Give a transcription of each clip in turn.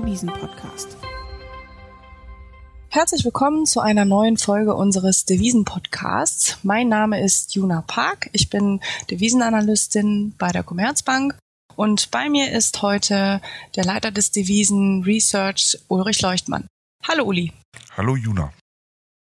Devisen-Podcast. Herzlich willkommen zu einer neuen Folge unseres Devisen-Podcasts. Mein Name ist Juna Park. Ich bin Devisenanalystin bei der Commerzbank und bei mir ist heute der Leiter des Devisen Research Ulrich Leuchtmann. Hallo Uli. Hallo Juna.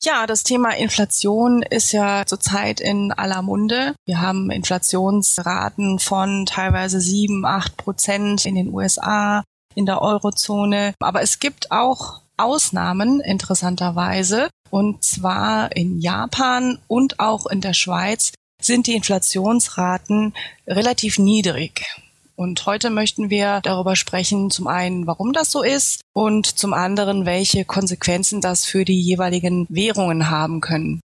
Ja, das Thema Inflation ist ja zurzeit in aller Munde. Wir haben Inflationsraten von teilweise sieben, acht Prozent in den USA, in der Eurozone. Aber es gibt auch Ausnahmen, interessanterweise. Und zwar in Japan und auch in der Schweiz sind die Inflationsraten relativ niedrig. Und heute möchten wir darüber sprechen, zum einen, warum das so ist und zum anderen, welche Konsequenzen das für die jeweiligen Währungen haben können.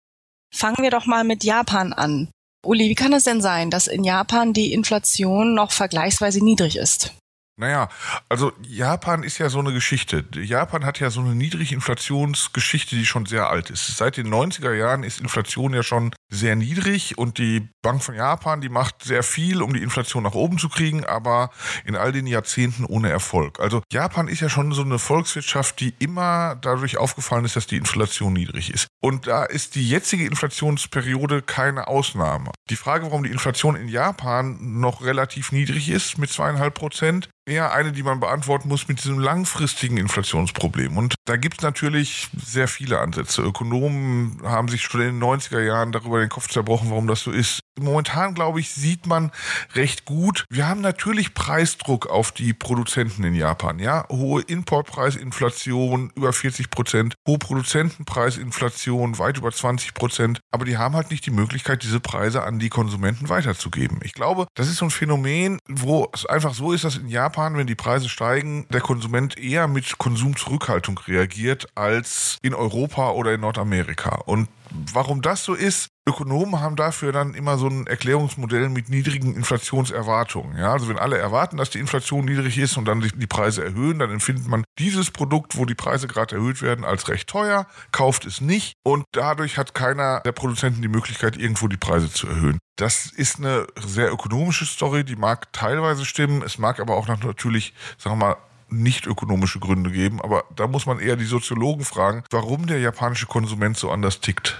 Fangen wir doch mal mit Japan an. Uli, wie kann es denn sein, dass in Japan die Inflation noch vergleichsweise niedrig ist? Naja, also Japan ist ja so eine Geschichte. Japan hat ja so eine niedrige Inflationsgeschichte, die schon sehr alt ist. Seit den 90er Jahren ist Inflation ja schon sehr niedrig und die Bank von Japan, die macht sehr viel, um die Inflation nach oben zu kriegen, aber in all den Jahrzehnten ohne Erfolg. Also Japan ist ja schon so eine Volkswirtschaft, die immer dadurch aufgefallen ist, dass die Inflation niedrig ist. Und da ist die jetzige Inflationsperiode keine Ausnahme. Die Frage, warum die Inflation in Japan noch relativ niedrig ist mit zweieinhalb Prozent, eher eine, die man beantworten muss mit diesem langfristigen Inflationsproblem. Und da gibt es natürlich sehr viele Ansätze. Ökonomen haben sich schon in den 90er Jahren darüber den Kopf zerbrochen, warum das so ist. Momentan, glaube ich, sieht man recht gut. Wir haben natürlich Preisdruck auf die Produzenten in Japan. Ja, hohe Importpreisinflation über 40 Prozent, hohe Produzentenpreisinflation weit über 20 Prozent. Aber die haben halt nicht die Möglichkeit, diese Preise an die Konsumenten weiterzugeben. Ich glaube, das ist so ein Phänomen, wo es einfach so ist, dass in Japan, wenn die Preise steigen, der Konsument eher mit Konsumzurückhaltung reagiert als in Europa oder in Nordamerika. Und warum das so ist, Ökonomen haben dafür dann immer so ein Erklärungsmodell mit niedrigen Inflationserwartungen. Ja, also wenn alle erwarten, dass die Inflation niedrig ist und dann die Preise erhöhen, dann empfindet man dieses Produkt, wo die Preise gerade erhöht werden, als recht teuer, kauft es nicht und dadurch hat keiner der Produzenten die Möglichkeit, irgendwo die Preise zu erhöhen. Das ist eine sehr ökonomische Story, die mag teilweise stimmen, es mag aber auch natürlich, sagen wir mal, nicht ökonomische Gründe geben, aber da muss man eher die Soziologen fragen, warum der japanische Konsument so anders tickt.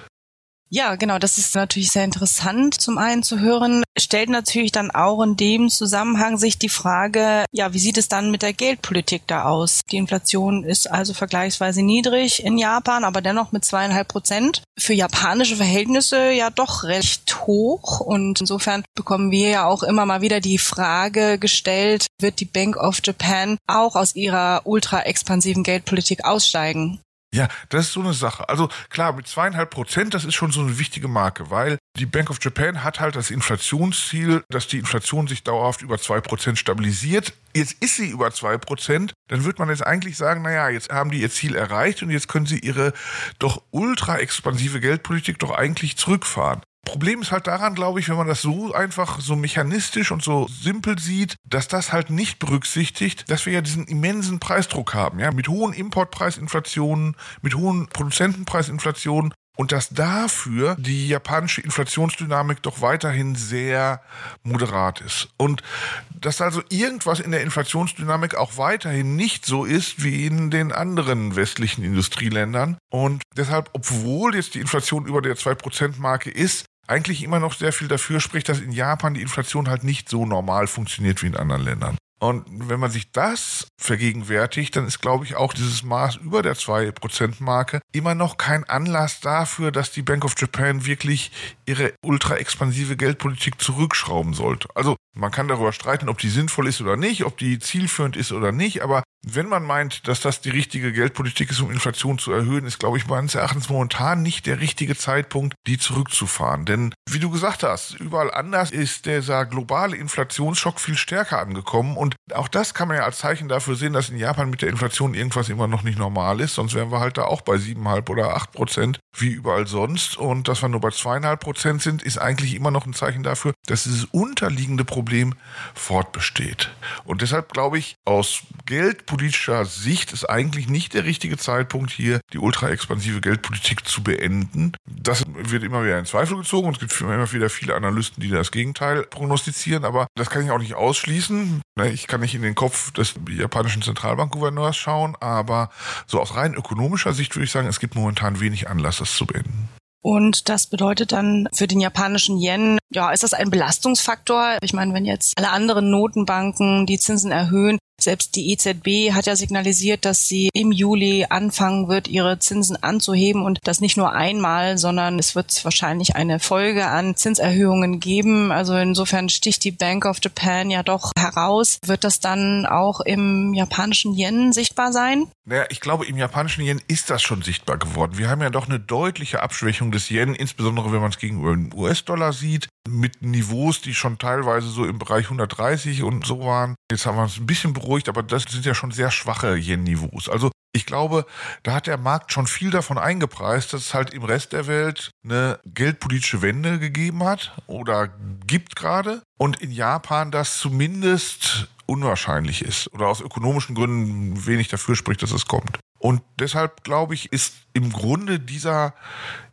Ja, genau, das ist natürlich sehr interessant zum einen zu hören. Stellt natürlich dann auch in dem Zusammenhang sich die Frage, ja, wie sieht es dann mit der Geldpolitik da aus? Die Inflation ist also vergleichsweise niedrig in Japan, aber dennoch mit zweieinhalb Prozent. Für japanische Verhältnisse ja doch recht hoch und insofern bekommen wir ja auch immer mal wieder die Frage gestellt, wird die Bank of Japan auch aus ihrer ultra expansiven Geldpolitik aussteigen? Ja, das ist so eine Sache. Also klar, mit zweieinhalb Prozent, das ist schon so eine wichtige Marke, weil die Bank of Japan hat halt das Inflationsziel, dass die Inflation sich dauerhaft über zwei Prozent stabilisiert. Jetzt ist sie über zwei Prozent, dann wird man jetzt eigentlich sagen, naja, jetzt haben die ihr Ziel erreicht und jetzt können sie ihre doch ultra expansive Geldpolitik doch eigentlich zurückfahren. Problem ist halt daran, glaube ich, wenn man das so einfach so mechanistisch und so simpel sieht, dass das halt nicht berücksichtigt, dass wir ja diesen immensen Preisdruck haben, ja, mit hohen Importpreisinflationen, mit hohen Produzentenpreisinflationen und dass dafür die japanische Inflationsdynamik doch weiterhin sehr moderat ist. Und dass also irgendwas in der Inflationsdynamik auch weiterhin nicht so ist wie in den anderen westlichen Industrieländern. Und deshalb, obwohl jetzt die Inflation über der 2%-Marke ist, eigentlich immer noch sehr viel dafür spricht, dass in Japan die Inflation halt nicht so normal funktioniert wie in anderen Ländern. Und wenn man sich das vergegenwärtigt, dann ist, glaube ich, auch dieses Maß über der 2%-Marke immer noch kein Anlass dafür, dass die Bank of Japan wirklich ihre ultra expansive Geldpolitik zurückschrauben sollte. Also man kann darüber streiten, ob die sinnvoll ist oder nicht, ob die zielführend ist oder nicht, aber wenn man meint, dass das die richtige Geldpolitik ist, um Inflation zu erhöhen, ist, glaube ich, meines Erachtens momentan nicht der richtige Zeitpunkt, die zurückzufahren. Denn, wie du gesagt hast, überall anders ist dieser globale Inflationsschock viel stärker angekommen. Und auch das kann man ja als Zeichen dafür sehen, dass in Japan mit der Inflation irgendwas immer noch nicht normal ist. Sonst wären wir halt da auch bei siebeneinhalb oder acht Prozent, wie überall sonst. Und dass wir nur bei zweieinhalb Prozent sind, ist eigentlich immer noch ein Zeichen dafür, dass dieses unterliegende Problem fortbesteht. Und deshalb glaube ich, aus geldpolitischer Sicht ist eigentlich nicht der richtige Zeitpunkt, hier die ultra-expansive Geldpolitik zu beenden. Das wird immer wieder in Zweifel gezogen und es gibt immer wieder viele Analysten, die das Gegenteil prognostizieren, aber das kann ich auch nicht ausschließen. Ne, ich kann nicht in den Kopf des japanischen Zentralbankgouverneurs schauen, aber so aus rein ökonomischer Sicht würde ich sagen, es gibt momentan wenig Anlass, das zu beenden. Und das bedeutet dann für den japanischen Yen, ja, ist das ein Belastungsfaktor? Ich meine, wenn jetzt alle anderen Notenbanken die Zinsen erhöhen, selbst die EZB hat ja signalisiert, dass sie im Juli anfangen wird, ihre Zinsen anzuheben und das nicht nur einmal, sondern es wird wahrscheinlich eine Folge an Zinserhöhungen geben. Also insofern sticht die Bank of Japan ja doch heraus. Wird das dann auch im japanischen Yen sichtbar sein? Naja, ich glaube, im japanischen Yen ist das schon sichtbar geworden. Wir haben ja doch eine deutliche Abschwächung des Yen, insbesondere wenn man es gegenüber dem US-Dollar sieht, mit Niveaus, die schon teilweise so im Bereich 130 und so waren. Jetzt haben wir uns ein bisschen beruhigt, aber das sind ja schon sehr schwache Yen-Niveaus. Also ich glaube, da hat der Markt schon viel davon eingepreist, dass es halt im Rest der Welt eine geldpolitische Wende gegeben hat oder gibt gerade. Und in Japan das zumindest unwahrscheinlich ist oder aus ökonomischen Gründen wenig dafür spricht, dass es kommt. Und deshalb glaube ich, ist im Grunde dieser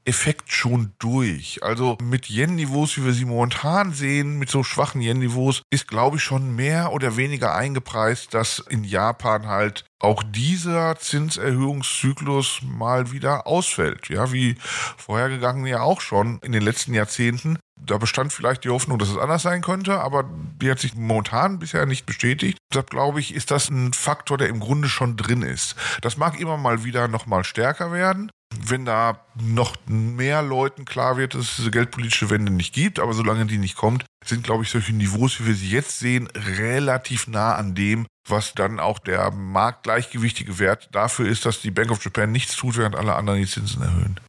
Effekt schon durch. Also mit Yen-Niveaus, wie wir sie momentan sehen, mit so schwachen Yen-Niveaus, ist, glaube ich, schon mehr oder weniger eingepreist, dass in Japan halt auch dieser Zinserhöhungszyklus mal wieder ausfällt. Ja, wie vorhergegangen ja auch schon in den letzten Jahrzehnten. Da bestand vielleicht die Hoffnung, dass es anders sein könnte, aber die hat sich momentan bisher nicht bestätigt. Deshalb glaube ich, ist das ein Faktor, der im Grunde schon drin ist. Das mag immer mal wieder noch mal stärker werden, wenn da noch mehr Leuten klar wird, dass es diese geldpolitische Wende nicht gibt, aber solange die nicht kommt, sind, glaube ich, solche Niveaus, wie wir sie jetzt sehen, relativ nah an dem, was dann auch der marktgleichgewichtige Wert dafür ist, dass die Bank of Japan nichts tut, während alle anderen die Zinsen erhöhen.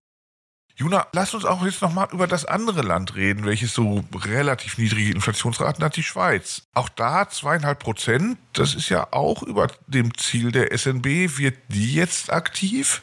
Juna, lass uns auch jetzt nochmal über das andere Land reden, welches so relativ niedrige Inflationsraten hat, die Schweiz. Auch da zweieinhalb Prozent, das ist ja auch über dem Ziel der SNB. Wird die jetzt aktiv?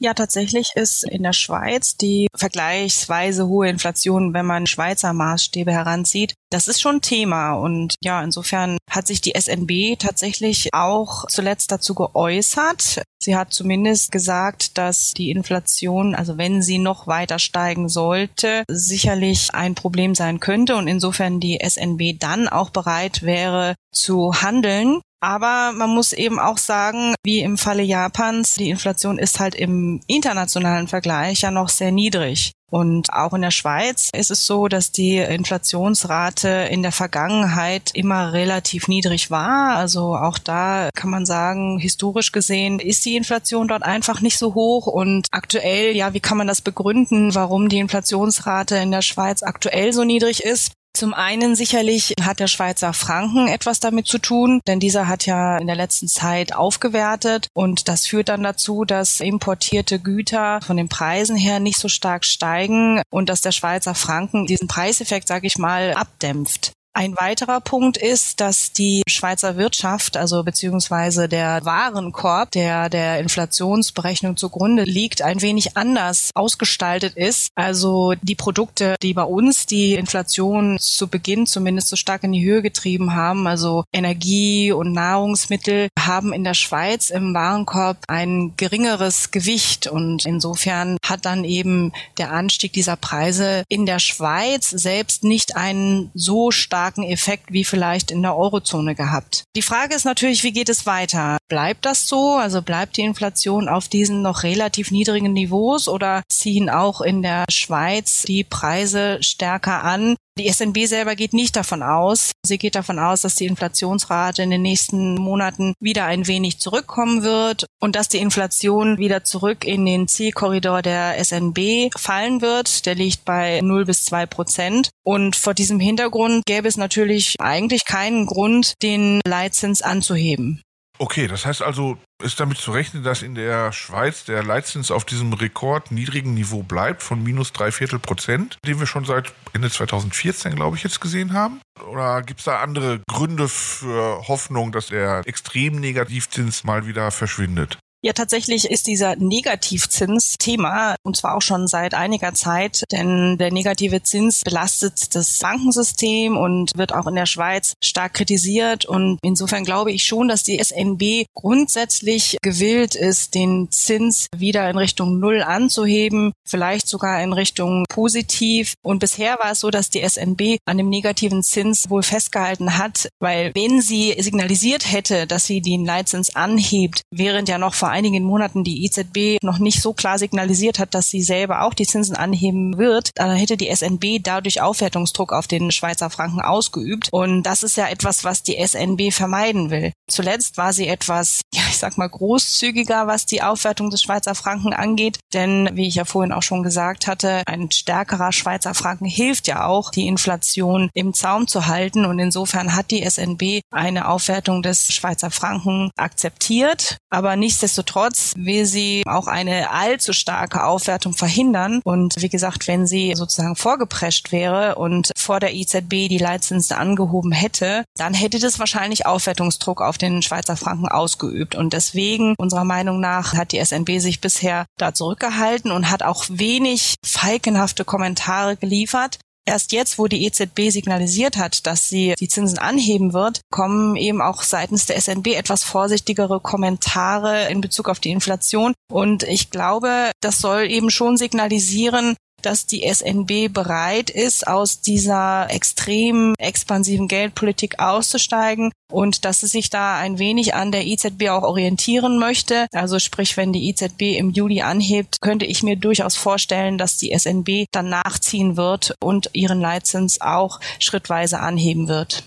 Ja, tatsächlich ist in der Schweiz die vergleichsweise hohe Inflation, wenn man Schweizer Maßstäbe heranzieht, das ist schon Thema. Und ja, insofern hat sich die SNB tatsächlich auch zuletzt dazu geäußert. Sie hat zumindest gesagt, dass die Inflation, also wenn sie noch weiter steigen sollte, sicherlich ein Problem sein könnte und insofern die SNB dann auch bereit wäre zu handeln. Aber man muss eben auch sagen, wie im Falle Japans, die Inflation ist halt im internationalen Vergleich ja noch sehr niedrig. Und auch in der Schweiz ist es so, dass die Inflationsrate in der Vergangenheit immer relativ niedrig war. Also auch da kann man sagen, historisch gesehen ist die Inflation dort einfach nicht so hoch. Und aktuell, ja, wie kann man das begründen, warum die Inflationsrate in der Schweiz aktuell so niedrig ist? Zum einen sicherlich hat der Schweizer Franken etwas damit zu tun, denn dieser hat ja in der letzten Zeit aufgewertet und das führt dann dazu, dass importierte Güter von den Preisen her nicht so stark steigen und dass der Schweizer Franken diesen Preiseffekt, sage ich mal, abdämpft. Ein weiterer Punkt ist, dass die Schweizer Wirtschaft, also beziehungsweise der Warenkorb, der der Inflationsberechnung zugrunde liegt, ein wenig anders ausgestaltet ist. Also die Produkte, die bei uns die Inflation zu Beginn zumindest so stark in die Höhe getrieben haben, also Energie und Nahrungsmittel, haben in der Schweiz im Warenkorb ein geringeres Gewicht und insofern hat dann eben der Anstieg dieser Preise in der Schweiz selbst nicht einen so starken starken Effekt wie vielleicht in der Eurozone gehabt. Die Frage ist natürlich, wie geht es weiter? Bleibt das so? Also bleibt die Inflation auf diesen noch relativ niedrigen Niveaus oder ziehen auch in der Schweiz die Preise stärker an? Die SNB selber geht nicht davon aus. Sie geht davon aus, dass die Inflationsrate in den nächsten Monaten wieder ein wenig zurückkommen wird und dass die Inflation wieder zurück in den Zielkorridor der SNB fallen wird. Der liegt bei 0 bis 2 Prozent. Und vor diesem Hintergrund gäbe es natürlich eigentlich keinen Grund, den Leitzins anzuheben. Okay, das heißt also, ist damit zu rechnen, dass in der Schweiz der Leitzins auf diesem rekordniedrigen Niveau bleibt von minus drei Viertel Prozent, den wir schon seit Ende 2014, glaube ich, jetzt gesehen haben? Oder gibt es da andere Gründe für Hoffnung, dass der extrem Negativzins mal wieder verschwindet? Ja, tatsächlich ist dieser Negativzins Thema und zwar auch schon seit einiger Zeit, denn der negative Zins belastet das Bankensystem und wird auch in der Schweiz stark kritisiert. Und insofern glaube ich schon, dass die SNB grundsätzlich gewillt ist, den Zins wieder in Richtung Null anzuheben, vielleicht sogar in Richtung positiv. Und bisher war es so, dass die SNB an dem negativen Zins wohl festgehalten hat, weil wenn sie signalisiert hätte, dass sie den Leitzins anhebt, während ja noch vor einigen Monaten die EZB noch nicht so klar signalisiert hat, dass sie selber auch die Zinsen anheben wird, dann hätte die SNB dadurch Aufwertungsdruck auf den Schweizer Franken ausgeübt. Und das ist ja etwas, was die SNB vermeiden will. Zuletzt war sie etwas, ja, ich sag mal, großzügiger, was die Aufwertung des Schweizer Franken angeht. Denn, wie ich ja vorhin auch schon gesagt hatte, ein stärkerer Schweizer Franken hilft ja auch, die Inflation im Zaum zu halten. Und insofern hat die SNB eine Aufwertung des Schweizer Franken akzeptiert. Aber nichtsdestotrotz Nichtsdestotrotz will sie auch eine allzu starke Aufwertung verhindern. Und wie gesagt, wenn sie sozusagen vorgeprescht wäre und vor der EZB die Leitzinsen angehoben hätte, dann hätte das wahrscheinlich Aufwertungsdruck auf den Schweizer Franken ausgeübt. Und deswegen, unserer Meinung nach, hat die SNB sich bisher da zurückgehalten und hat auch wenig falkenhafte Kommentare geliefert. Erst jetzt, wo die EZB signalisiert hat, dass sie die Zinsen anheben wird, kommen eben auch seitens der SNB etwas vorsichtigere Kommentare in Bezug auf die Inflation. Und ich glaube, das soll eben schon signalisieren, dass die SNB bereit ist, aus dieser extrem expansiven Geldpolitik auszusteigen und dass es sich da ein wenig an der EZB auch orientieren möchte. Also sprich, wenn die EZB im Juli anhebt, könnte ich mir durchaus vorstellen, dass die SNB dann nachziehen wird und ihren Leitzins auch schrittweise anheben wird.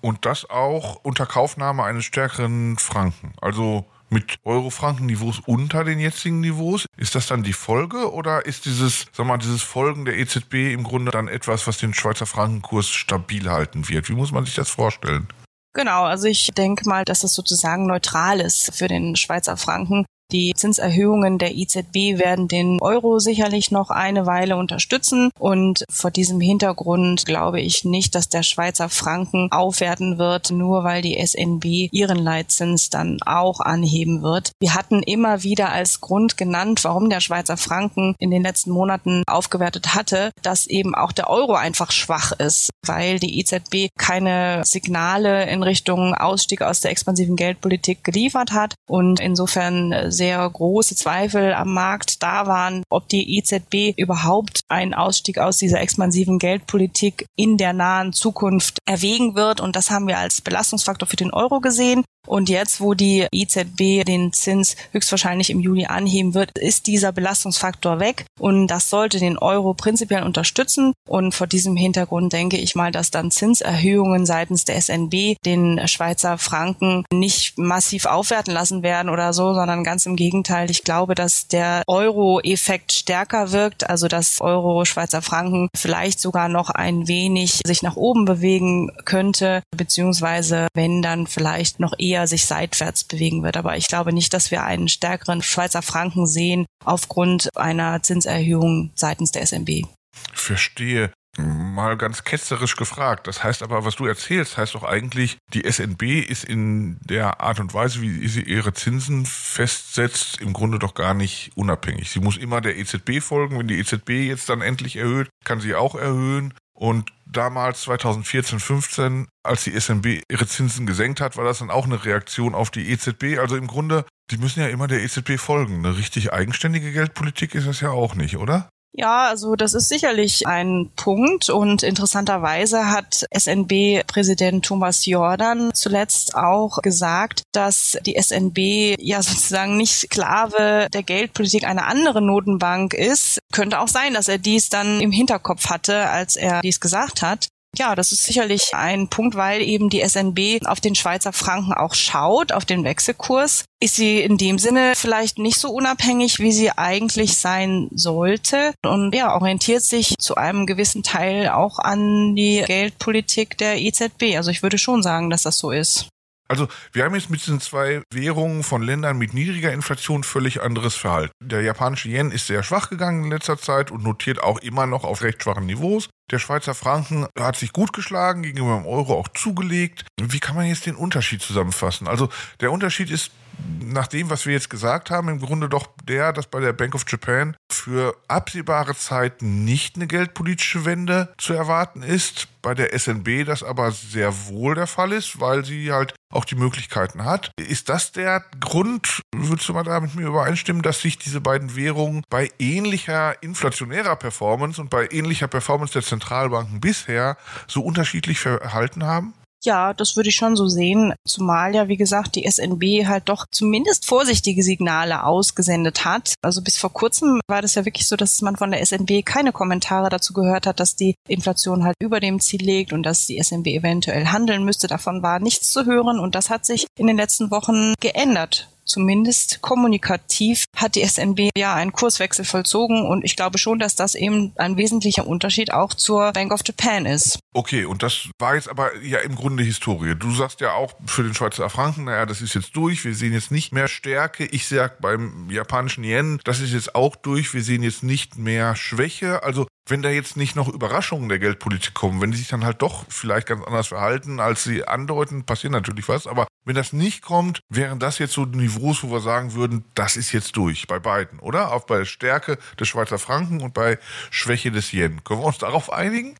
Und das auch unter Kaufnahme eines stärkeren Franken. Also mit Euro-Franken-Niveaus unter den jetzigen Niveaus. Ist das dann die Folge oder ist dieses, sag mal, dieses Folgen der EZB im Grunde dann etwas, was den Schweizer Frankenkurs stabil halten wird? Wie muss man sich das vorstellen? Genau, also ich denke mal, dass es sozusagen neutral ist für den Schweizer Franken. Die Zinserhöhungen der EZB werden den Euro sicherlich noch eine Weile unterstützen und vor diesem Hintergrund glaube ich nicht, dass der Schweizer Franken aufwerten wird, nur weil die SNB ihren Leitzins dann auch anheben wird. Wir hatten immer wieder als Grund genannt, warum der Schweizer Franken in den letzten Monaten aufgewertet hatte, dass eben auch der Euro einfach schwach ist, weil die EZB keine Signale in Richtung Ausstieg aus der expansiven Geldpolitik geliefert hat und insofern sehr große Zweifel am Markt da waren, ob die EZB überhaupt einen Ausstieg aus dieser expansiven Geldpolitik in der nahen Zukunft erwägen wird. Und das haben wir als Belastungsfaktor für den Euro gesehen. Und jetzt, wo die EZB den Zins höchstwahrscheinlich im Juli anheben wird, ist dieser Belastungsfaktor weg. Und das sollte den Euro prinzipiell unterstützen. Und vor diesem Hintergrund denke ich mal, dass dann Zinserhöhungen seitens der SNB den Schweizer Franken nicht massiv aufwerten lassen werden oder so, sondern ganz im Gegenteil. Ich glaube, dass der Euro-Effekt stärker wirkt, also dass Euro, Schweizer Franken vielleicht sogar noch ein wenig sich nach oben bewegen könnte, beziehungsweise wenn dann vielleicht noch eher eher sich seitwärts bewegen wird. Aber ich glaube nicht, dass wir einen stärkeren Schweizer Franken sehen aufgrund einer Zinserhöhung seitens der SMB. Verstehe. Mal ganz ketzerisch gefragt. Das heißt aber, was du erzählst, heißt doch eigentlich, die SNB ist in der Art und Weise, wie sie ihre Zinsen festsetzt, im Grunde doch gar nicht unabhängig. Sie muss immer der EZB folgen. Wenn die EZB jetzt dann endlich erhöht, kann sie auch erhöhen. Und damals 2014, 15, als die SNB ihre Zinsen gesenkt hat, war das dann auch eine Reaktion auf die EZB. Also im Grunde, die müssen ja immer der EZB folgen. Eine richtig eigenständige Geldpolitik ist das ja auch nicht, oder? Ja, also das ist sicherlich ein Punkt und interessanterweise hat SNB-Präsident Thomas Jordan zuletzt auch gesagt, dass die SNB ja sozusagen nicht Sklave der Geldpolitik einer anderen Notenbank ist. Könnte auch sein, dass er dies dann im Hinterkopf hatte, als er dies gesagt hat. Ja, das ist sicherlich ein Punkt, weil eben die SNB auf den Schweizer Franken auch schaut, auf den Wechselkurs. Ist sie in dem Sinne vielleicht nicht so unabhängig, wie sie eigentlich sein sollte und ja, orientiert sich zu einem gewissen Teil auch an die Geldpolitik der EZB. Also ich würde schon sagen, dass das so ist. Also wir haben jetzt mit diesen zwei Währungen von Ländern mit niedriger Inflation völlig anderes Verhalten. Der japanische Yen ist sehr schwach gegangen in letzter Zeit und notiert auch immer noch auf recht schwachen Niveaus. Der Schweizer Franken hat sich gut geschlagen, gegenüber dem Euro auch zugelegt. Wie kann man jetzt den Unterschied zusammenfassen? Also der Unterschied ist nach dem, was wir jetzt gesagt haben, im Grunde doch der, dass bei der Bank of Japan für absehbare Zeit nicht eine geldpolitische Wende zu erwarten ist. Bei der SNB das aber sehr wohl der Fall ist, weil sie halt auch die Möglichkeiten hat. Ist das der Grund, würdest du mal da mit mir übereinstimmen, dass sich diese beiden Währungen bei ähnlicher inflationärer Performance und bei ähnlicher Performance der Zentralbanken bisher so unterschiedlich verhalten haben? Ja, das würde ich schon so sehen, zumal ja, wie gesagt, die SNB halt doch zumindest vorsichtige Signale ausgesendet hat. Also bis vor kurzem war das ja wirklich so, dass man von der SNB keine Kommentare dazu gehört hat, dass die Inflation halt über dem Ziel liegt und dass die SNB eventuell handeln müsste. Davon war nichts zu hören und das hat sich in den letzten Wochen geändert zumindest kommunikativ hat die SNB ja einen Kurswechsel vollzogen und ich glaube schon, dass das eben ein wesentlicher Unterschied auch zur Bank of Japan ist. Okay, und das war jetzt aber ja im Grunde Historie. Du sagst ja auch für den Schweizer Franken, naja, das ist jetzt durch, wir sehen jetzt nicht mehr Stärke. Ich sag beim japanischen Yen, das ist jetzt auch durch, wir sehen jetzt nicht mehr Schwäche. Also wenn da jetzt nicht noch Überraschungen der Geldpolitik kommen, wenn die sich dann halt doch vielleicht ganz anders verhalten, als sie andeuten, passiert natürlich was. Aber wenn das nicht kommt, wären das jetzt so Niveaus, wo wir sagen würden, das ist jetzt durch bei beiden, oder? Auch bei Stärke des Schweizer Franken und bei Schwäche des Yen. Können wir uns darauf einigen?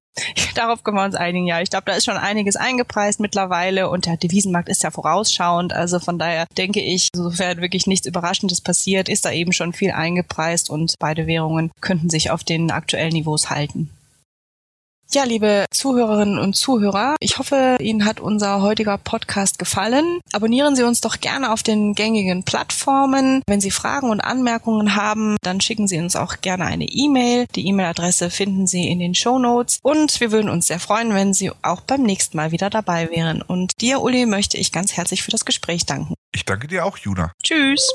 Darauf können wir uns einigen, ja. Ich glaube, da ist schon einiges eingepreist mittlerweile und der Devisenmarkt ist ja vorausschauend. Also von daher denke ich, sofern wirklich nichts Überraschendes passiert, ist da eben schon viel eingepreist und beide Währungen könnten sich auf den aktuellen Niveaus halten. Ja, liebe Zuhörerinnen und Zuhörer, ich hoffe, Ihnen hat unser heutiger Podcast gefallen. Abonnieren Sie uns doch gerne auf den gängigen Plattformen. Wenn Sie Fragen und Anmerkungen haben, dann schicken Sie uns auch gerne eine E-Mail. Die E-Mail-Adresse finden Sie in den Show Notes. Und wir würden uns sehr freuen, wenn Sie auch beim nächsten Mal wieder dabei wären. Und dir, Uli, möchte ich ganz herzlich für das Gespräch danken. Ich danke dir auch, Juna. Tschüss.